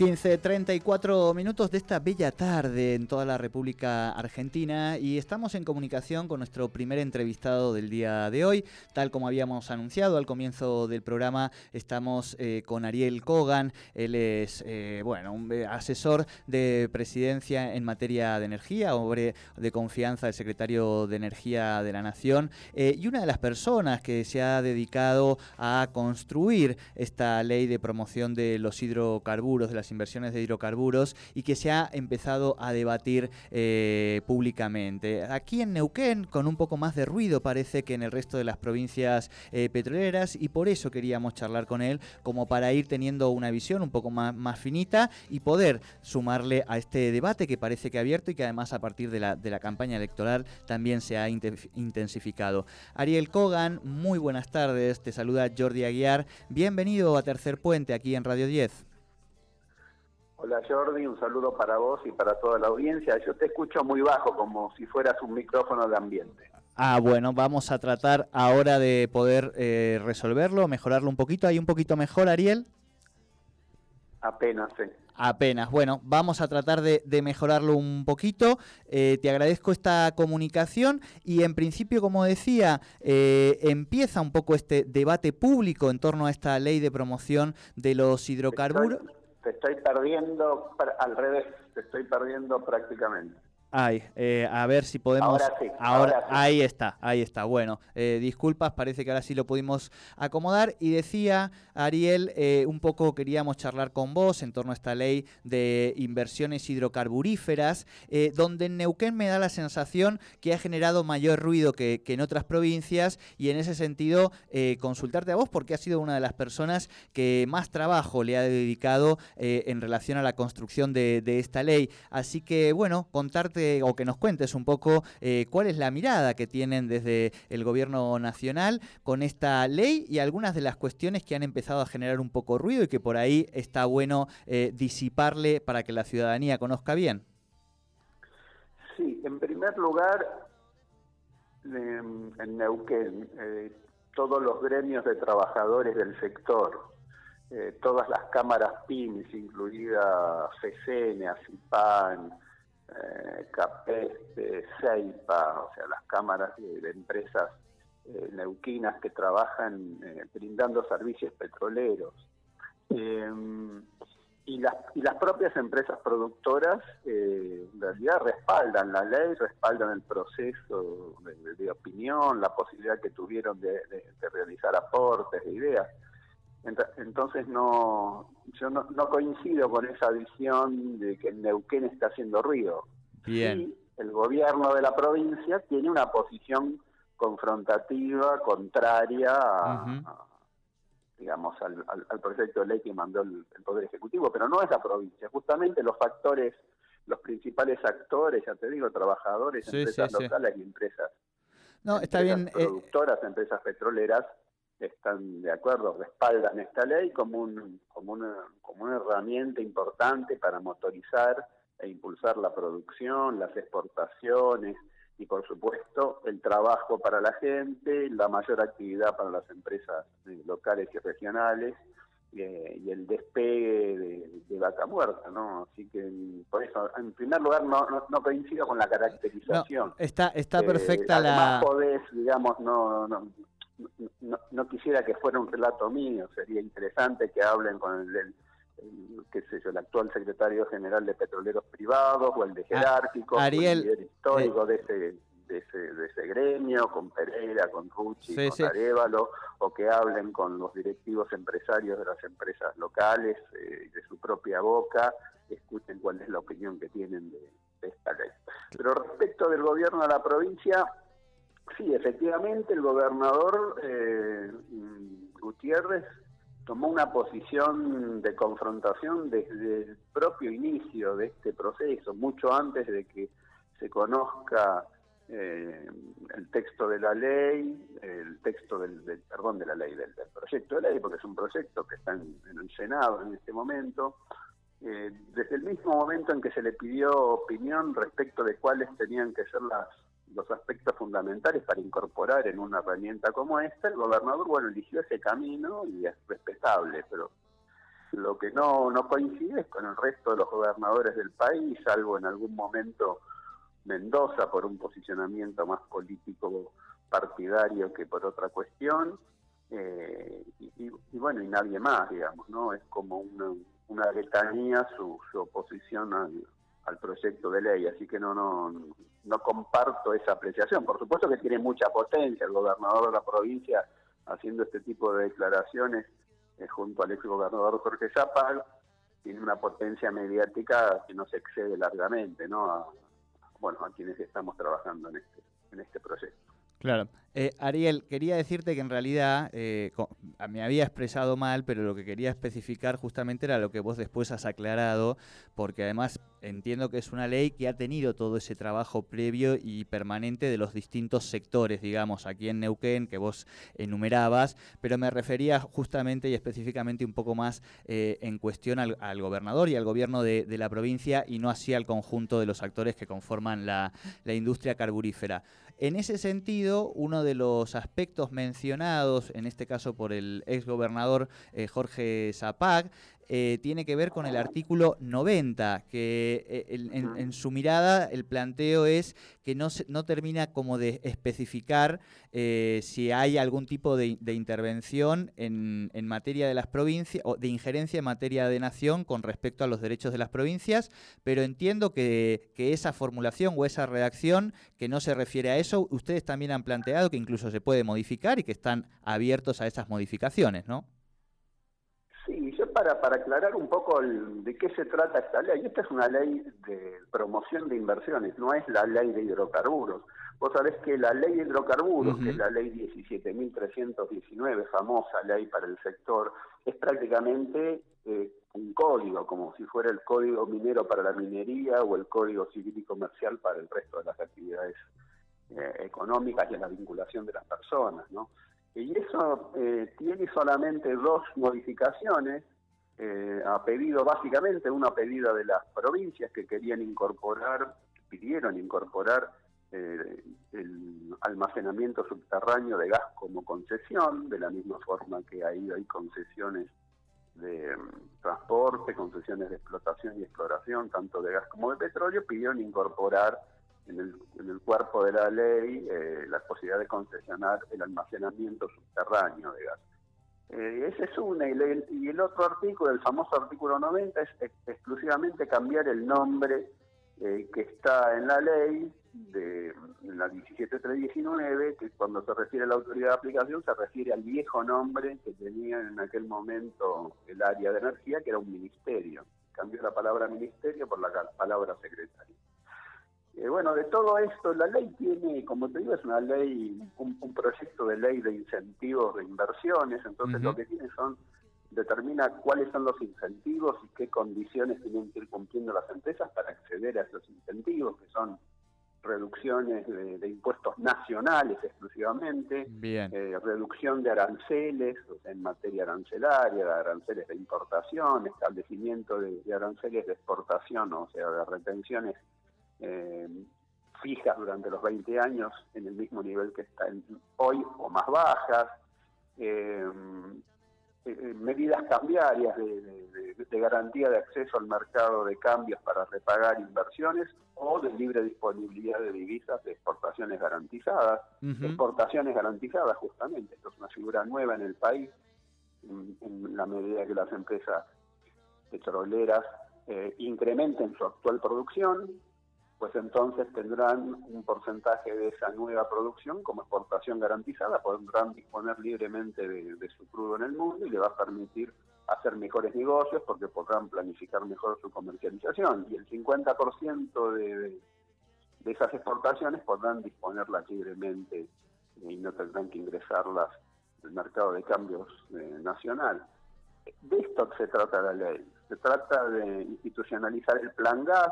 15.34 minutos de esta bella tarde en toda la República Argentina y estamos en comunicación con nuestro primer entrevistado del día de hoy. Tal como habíamos anunciado al comienzo del programa, estamos eh, con Ariel Kogan. Él es, eh, bueno, un eh, asesor de presidencia en materia de energía, hombre de confianza del secretario de Energía de la Nación y una de las personas que se ha dedicado a construir esta ley de promoción de los hidrocarburos, de las inversiones de hidrocarburos y que se ha empezado a debatir eh, públicamente. Aquí en Neuquén, con un poco más de ruido parece que en el resto de las provincias eh, petroleras y por eso queríamos charlar con él, como para ir teniendo una visión un poco más, más finita y poder sumarle a este debate que parece que ha abierto y que además a partir de la, de la campaña electoral también se ha intensificado. Ariel Kogan, muy buenas tardes, te saluda Jordi Aguiar, bienvenido a Tercer Puente aquí en Radio 10. Hola Jordi, un saludo para vos y para toda la audiencia. Yo te escucho muy bajo, como si fueras un micrófono de ambiente. Ah, bueno, vamos a tratar ahora de poder eh, resolverlo, mejorarlo un poquito. ¿Hay un poquito mejor, Ariel? Apenas, sí. Apenas. Bueno, vamos a tratar de, mejorarlo un poquito. Eh, te agradezco esta comunicación y en principio, como decía, eh, empieza un poco este debate público en torno a esta ley de promoción de los hidrocarburos te estoy perdiendo al revés, te estoy perdiendo prácticamente. Ay, eh, a ver si podemos. Ahora sí. Ahora, ahí está, ahí está. Bueno, eh, disculpas, parece que ahora sí lo pudimos acomodar. Y decía Ariel, eh, un poco queríamos charlar con vos en torno a esta ley de inversiones hidrocarburíferas, donde en Neuquén me da la sensación que ha generado mayor ruido que, en otras provincias. Y en ese sentido, consultarte a vos, porque has sido una de las personas que más trabajo le ha dedicado en relación a la construcción de esta ley. Así que, bueno, contarte o que nos cuentes un poco eh, cuál es la mirada que tienen desde el gobierno nacional con esta ley y algunas de las cuestiones que han empezado a generar un poco ruido y que por ahí está bueno eh, disiparle para que la ciudadanía conozca bien. Sí, en primer lugar, en Neuquén, eh, todos los gremios de trabajadores del sector, todas las cámaras PIMS, incluida FECENE, ACIPAN, eh, CAPES, CEIPA, o sea, las cámaras de, empresas eh, neuquinas que trabajan eh, brindando servicios petroleros. Eh, y, las, y las propias empresas productoras en realidad respaldan la ley, respaldan el proceso de, opinión, la posibilidad que tuvieron de, de realizar aportes, de ideas. Entonces no, yo no, coincido con esa visión de que el Neuquén está haciendo ruido. Bien. el gobierno de la provincia tiene una posición confrontativa, contraria a, digamos, al, proyecto de ley que mandó el, Poder Ejecutivo, pero no es la provincia. Justamente los factores, los principales actores, ya te digo, trabajadores, empresas locales y empresas, no, está bien, eh, productoras, empresas petroleras, están de acuerdo, respaldan esta ley como, un, como, una, como una herramienta importante para motorizar e impulsar la producción, las exportaciones y por supuesto el trabajo para la gente, la mayor actividad para las empresas eh, locales y regionales eh, y el despegue de, vaca muerta, ¿no? Así que por eso, en primer lugar, no, no, coincido con la caracterización. está está perfecta la... Además podés, digamos, no, no no, no, quisiera que fuera un relato mío, sería interesante que hablen con el, qué sé yo, el actual secretario general de Petroleros Privados o el de ah, Jerárquico, Ariel, el histórico de ese de ese, de ese gremio, con Pereira, con Rucci, con Arevalo, o que hablen con los directivos empresarios de las empresas locales, eh, de su propia boca, escuchen cuál es la opinión que tienen de, de esta ley. Pero respecto del gobierno de la provincia, Sí, efectivamente el gobernador eh, Gutiérrez tomó una posición de confrontación desde el propio inicio de este proceso, mucho antes de que se conozca eh, el texto de la ley, el texto del, perdón de la ley, del, proyecto de ley, porque es un proyecto que está en, el Senado en este momento. Eh, desde el mismo momento en que se le pidió opinión respecto de cuáles tenían que ser las los aspectos fundamentales para incorporar en una herramienta como esta, el gobernador, bueno, eligió ese camino y es respetable, pero Lo que no, no coincide es con el resto de los gobernadores del país, salvo en algún momento Mendoza por un posicionamiento más político partidario que por otra cuestión, eh, y, bueno, y nadie más, digamos, ¿no? Es como una, una letanía su, su oposición al, al proyecto de ley, así que no, no, no comparto esa apreciación. Por supuesto que tiene mucha potencia el gobernador de la provincia haciendo este tipo de declaraciones eh, junto al ex gobernador Jorge Zapal, tiene una potencia mediática que no se excede largamente, ¿no? A, bueno, a quienes estamos trabajando en este, en este proyecto. Claro. Eh, Ariel, quería decirte que en realidad eh, me había expresado mal, pero lo que quería especificar justamente era lo que vos después has aclarado, porque además entiendo que es una ley que ha tenido todo ese trabajo previo y permanente de los distintos sectores, digamos, aquí en Neuquén, que vos enumerabas, pero me refería justamente y específicamente un poco más eh, en cuestión al, gobernador y al gobierno de, la provincia y no así al conjunto de los actores que conforman la industria carburífera. En ese sentido, uno de los aspectos mencionados, en este caso por el ex gobernador eh, Jorge Zapag, eh, tiene que ver con el artículo 90, que eh, en, su mirada el planteo es que no, no termina como de especificar eh, si hay algún tipo de, intervención en, materia de las provincias, o de injerencia en materia de nación con respecto a los derechos de las provincias, pero entiendo que, que esa formulación o esa redacción que no se refiere a eso, ustedes también han planteado que incluso se puede modificar y que están abiertos a esas modificaciones, ¿no? Sí, yo para, para aclarar un poco de qué se trata esta ley, esta es una ley de promoción de inversiones, no es la ley de hidrocarburos. Vos sabés que la ley de hidrocarburos, que es la ley 17.319, famosa ley para el sector, es prácticamente eh, un código, como si fuera el código minero para la minería o el código civil y comercial para el resto de las actividades eh, económicas y en la vinculación de las personas, ¿no? Y eso eh, tiene solamente dos modificaciones, eh, a pedido básicamente, una pedida de las provincias que querían incorporar, pidieron incorporar eh, el almacenamiento subterráneo de gas como concesión, de la misma forma que ahí hay concesiones de mm, transporte, concesiones de explotación y exploración, tanto de gas como de petróleo, pidieron incorporar en el, cuerpo de la ley eh, la posibilidad de concesionar el almacenamiento subterráneo de gas. Eh, ese es una, y y el, otro artículo, el famoso artículo 90, es exclusivamente cambiar el nombre eh, que está en la ley, de la 17319, que cuando se refiere a la autoridad de aplicación se refiere al viejo nombre que tenía en aquel momento el área de energía, que era un ministerio. Cambió la palabra ministerio por la palabra secretario. Eh, bueno, de todo esto, la ley tiene, como te digo, es una ley, un, proyecto de ley de incentivos de inversiones, entonces lo que tiene son, determina cuáles son los incentivos y qué condiciones tienen que ir cumpliendo las empresas para acceder a esos incentivos, que son reducciones de, impuestos nacionales exclusivamente, eh, reducción de aranceles en materia arancelaria, de aranceles de importación, establecimiento de aranceles de exportación, o sea, de retenciones eh, fijas durante los 20 años en el mismo nivel que está hoy o más bajas, eh, eh, medidas cambiarias de, garantía de acceso al mercado de cambios para repagar inversiones o de libre disponibilidad de divisas de exportaciones garantizadas, exportaciones garantizadas justamente, esto es una figura nueva en el país, en, la medida que las empresas petroleras incrementen su actual producción, pues entonces tendrán un porcentaje de esa nueva producción como exportación garantizada, podrán disponer libremente de, su crudo en el mundo y le va a permitir hacer mejores negocios porque podrán planificar mejor su comercialización y el 50% de, de, esas exportaciones podrán disponerlas libremente y no tendrán que ingresarlas al mercado de cambios eh, nacional. De esto se trata la ley. Se trata de institucionalizar el plan gas,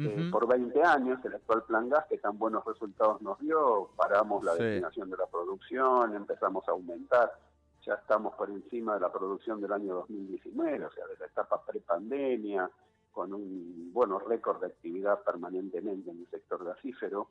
eh, por 20 años, el actual plan gas, que tan buenos resultados nos dio, paramos la destinación de la producción, empezamos a aumentar, ya estamos por encima de la producción del año 2019, o sea, de la etapa prepandemia, con un bueno récord de actividad permanentemente en el sector gasífero.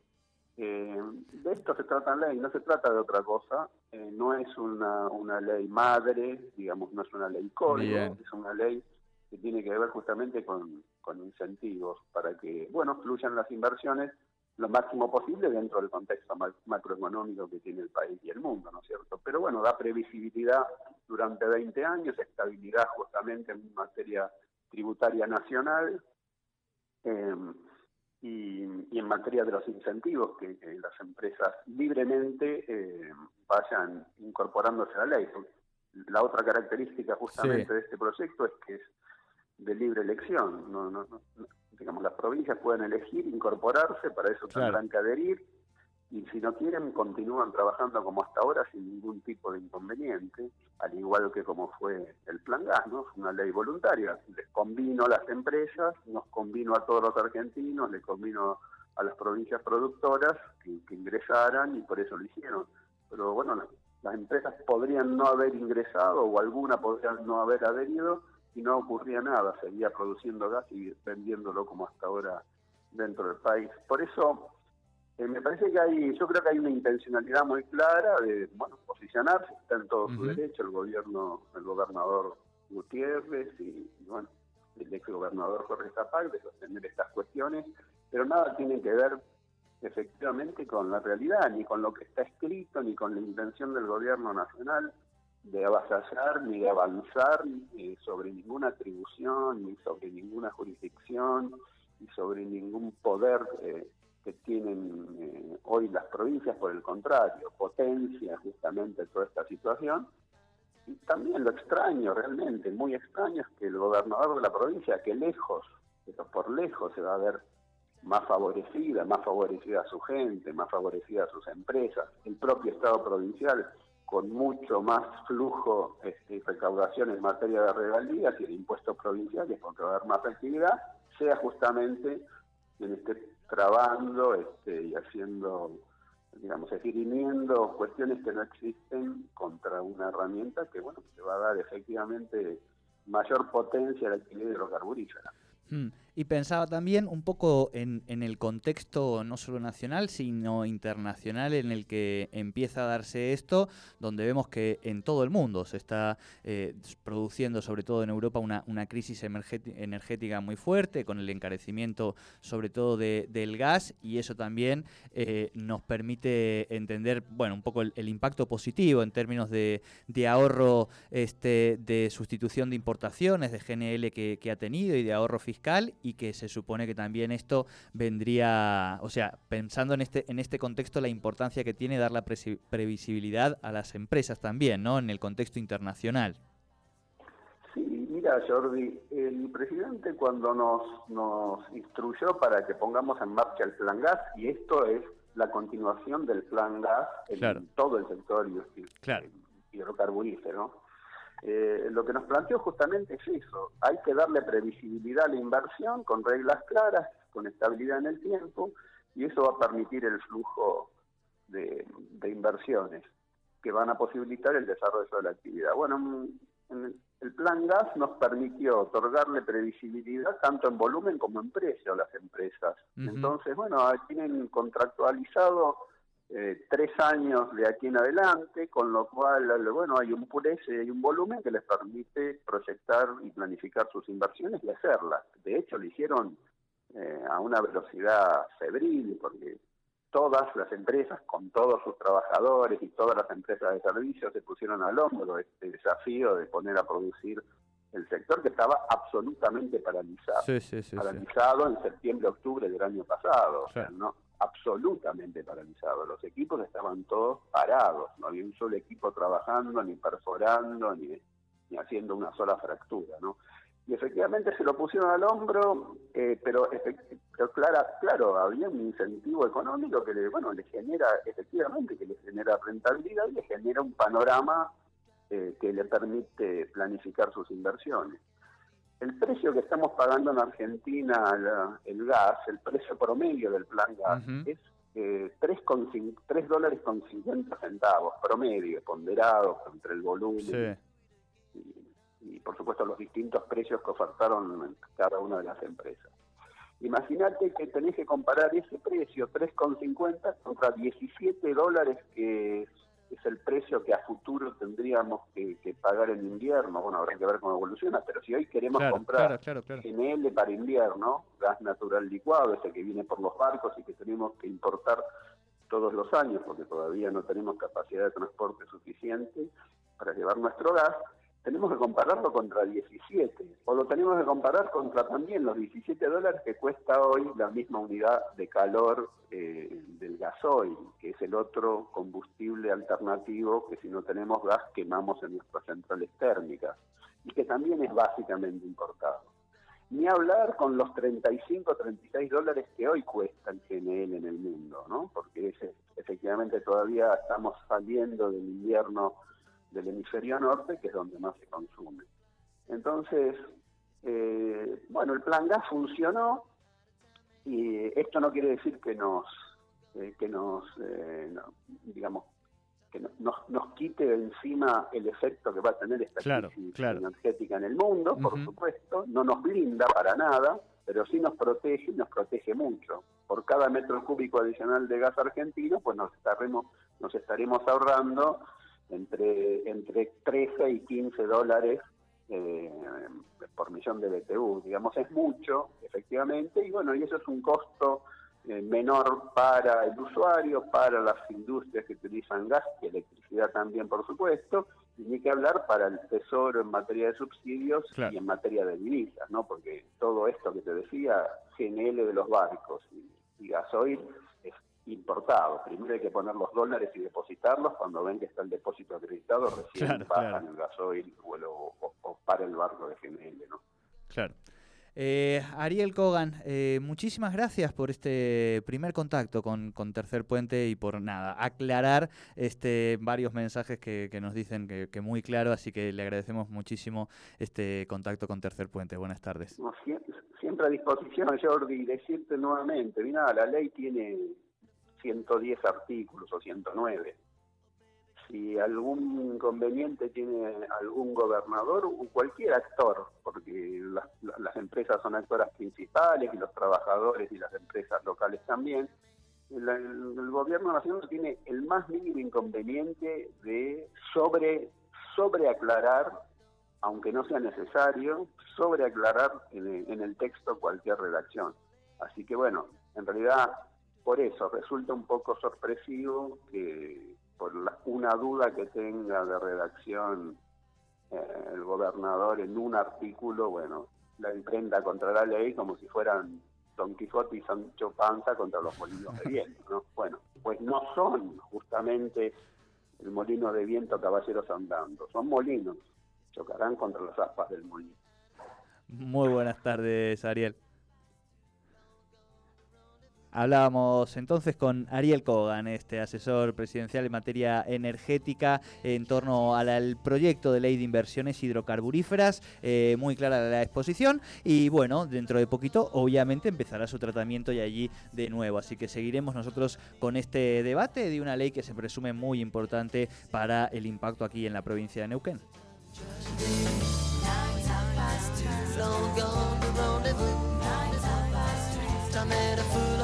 Eh, de esto se trata la ley, no se trata de otra cosa, eh, no es una, una ley madre, digamos, no es una ley código, es una ley que tiene que ver justamente con, con incentivos para que, bueno, fluyan las inversiones lo máximo posible dentro del contexto macroeconómico que tiene el país y el mundo, ¿no es cierto? Pero bueno, da previsibilidad durante 20 años, estabilidad justamente en materia tributaria nacional eh, y, en materia de los incentivos que, las empresas libremente eh, vayan incorporándose a la ley. La otra característica justamente de este proyecto es que es de libre elección. No, no, digamos, las provincias pueden elegir incorporarse, para eso tendrán que adherir, y si no quieren, continúan trabajando como hasta ahora sin ningún tipo de inconveniente, al igual que como fue el Plan Gas, ¿no? Fue una ley voluntaria, les convino a las empresas, nos convino a todos los argentinos, les convino a las provincias productoras que, ingresaran y por eso lo hicieron. Pero bueno, las empresas podrían no haber ingresado o alguna podrían no haber adherido, y no ocurría nada, seguía produciendo gas y vendiéndolo como hasta ahora dentro del país. Por eso eh, me parece que hay, yo creo que hay una intencionalidad muy clara de bueno, posicionarse, está en todo su derecho el gobierno, el gobernador Gutiérrez y, bueno, el ex gobernador Jorge Zapag de sostener estas cuestiones, pero nada tiene que ver efectivamente con la realidad, ni con lo que está escrito, ni con la intención del gobierno nacional de avasallar ni de avanzar sobre ninguna atribución, ni sobre ninguna jurisdicción, ni sobre ningún poder eh, que tienen eh, hoy las provincias, por el contrario, potencia justamente toda esta situación. Y también lo extraño, realmente, muy extraño, es que el gobernador de la provincia, que lejos, pero por lejos se va a ver más favorecida, más favorecida a su gente, más favorecida a sus empresas, el propio Estado provincial con mucho más flujo este, recaudación en materia de regalías y de impuestos provinciales, porque va a haber más actividad, sea justamente quien esté trabando este, y haciendo, digamos, esgrimiendo cuestiones que no existen contra una herramienta que, bueno, que va a dar efectivamente mayor potencia a la actividad hidrocarburífera. Hmm. Y pensaba también un poco en, el contexto no solo nacional, sino internacional en el que empieza a darse esto, donde vemos que en todo el mundo se está eh, produciendo, sobre todo en Europa, una, crisis energética muy fuerte, con el encarecimiento sobre todo del gas, y eso también eh, nos permite entender, bueno, un poco el, impacto positivo en términos de, ahorro este, de sustitución de importaciones, de GNL que, que ha tenido y de ahorro fiscal y que se supone que también esto vendría, o sea, pensando en este, en este contexto, la importancia que tiene dar la previsibilidad a las empresas también, ¿no? En el contexto internacional. Sí, mira, Jordi, el presidente cuando nos, nos instruyó para que pongamos en marcha el plan gas, y esto es la continuación del plan gas en todo el sector hidrocarburífero, eh, lo que nos planteó justamente es eso, hay que darle previsibilidad a la inversión con reglas claras, con estabilidad en el tiempo, y eso va a permitir el flujo de, inversiones que van a posibilitar el desarrollo de la actividad. Bueno, el plan gas nos permitió otorgarle previsibilidad tanto en volumen como en precio a las empresas. Entonces, bueno, tienen contractualizado eh, tres años de aquí en adelante, con lo cual, bueno, hay un precio y hay un volumen que les permite proyectar y planificar sus inversiones y hacerlas. De hecho, lo hicieron eh, a una velocidad febril, porque todas las empresas, con todos sus trabajadores y todas las empresas de servicios, se pusieron al hombro este desafío de poner a producir el sector que estaba absolutamente paralizado. paralizado en septiembre-octubre del año pasado. O sea, no, absolutamente paralizado. Los equipos estaban todos parados, no había un solo equipo trabajando, ni perforando, ni, ni haciendo una sola fractura, ¿no? Y efectivamente se lo pusieron al hombro, eh, pero, pero claro, claro, había un incentivo económico que le, bueno, le genera, efectivamente, que le genera rentabilidad y le genera un panorama eh, que le permite planificar sus inversiones. El precio que estamos pagando en Argentina, el gas, el precio promedio del plan gas, es eh, 3, dólares con 50 centavos, promedio, ponderado entre el volumen y, por supuesto los distintos precios que ofertaron cada una de las empresas. Imagínate que tenés que comparar ese precio, 3,50, contra 17 dólares que es el precio que a futuro tendríamos que, pagar en invierno. Bueno, habrá que ver cómo evoluciona, pero si hoy queremos comprar GNL para invierno, gas natural licuado, ese que viene por los barcos y que tenemos que importar todos los años, porque todavía no tenemos capacidad de transporte suficiente para llevar nuestro gas, tenemos que compararlo contra 17, o lo tenemos que comparar contra también los 17 dólares que cuesta hoy la misma unidad de calor eh, del gasoil, que es el otro combustible alternativo que si no tenemos gas quemamos en nuestras centrales térmicas, y que también es básicamente importado. Ni hablar con los 35, 36 dólares que hoy cuesta el GNL en el mundo, ¿no? Porque efectivamente todavía estamos saliendo del invierno del hemisferio norte, que es donde más se consume. Entonces, eh, bueno, el plan gas funcionó y esto no quiere decir que nos, eh, que nos, eh, digamos, que nos, nos quite de encima el efecto que va a tener esta crisis energética en el mundo, por supuesto, no nos blinda para nada, pero sí nos protege y nos protege mucho. Por cada metro cúbico adicional de gas argentino, pues nos estaremos, nos estaremos ahorrando entre, entre 13 y 15 dólares eh, por millón de BTU. Digamos, es mucho, efectivamente, y bueno, y eso es un costo eh, menor para el usuario, para las industrias que utilizan gas y electricidad también, por supuesto, y ni que hablar para el Tesoro en materia de subsidios y en materia de divisas, ¿no? Porque todo esto que te decía, GNL de los barcos y, y gasoil, importado. Primero hay que poner los dólares y depositarlos. Cuando ven que está el depósito acreditado, recién bajan el gasoil o, o, para el barco de GNL, ¿no? Claro. Eh, Ariel Kogan, eh, muchísimas gracias por este primer contacto con, Tercer Puente y por nada, aclarar este varios mensajes que, nos dicen que, muy claro, así que le agradecemos muchísimo este contacto con Tercer Puente. Buenas tardes. siempre, a disposición, Jordi, decirte nuevamente, mira, la ley tiene 110 artículos o 109. Si algún inconveniente tiene algún gobernador o cualquier actor, porque las, empresas son actoras principales y los trabajadores y las empresas locales también, el, gobierno nacional tiene el más mínimo inconveniente de sobre, sobre aclarar, aunque no sea necesario, sobre aclarar en, en el texto cualquier redacción. Así que bueno, en realidad por eso resulta un poco sorpresivo que por una duda que tenga de redacción eh, el gobernador en un artículo, bueno, la emprenda contra la ley como si fueran Don Quijote y Sancho Panza contra los molinos de viento, ¿no? Bueno, pues no son justamente el molino de viento caballeros andando, son molinos, chocarán contra las aspas del molino. Muy buenas tardes, Ariel. Hablábamos entonces con Ariel Kogan, este asesor presidencial en materia energética, en torno al proyecto de ley de inversiones hidrocarburíferas. Eh, muy clara la exposición. Y bueno, dentro de poquito, obviamente, empezará su tratamiento y allí de nuevo. Así que seguiremos nosotros con este debate de una ley que se presume muy importante para el impacto aquí en la provincia de Neuquén. I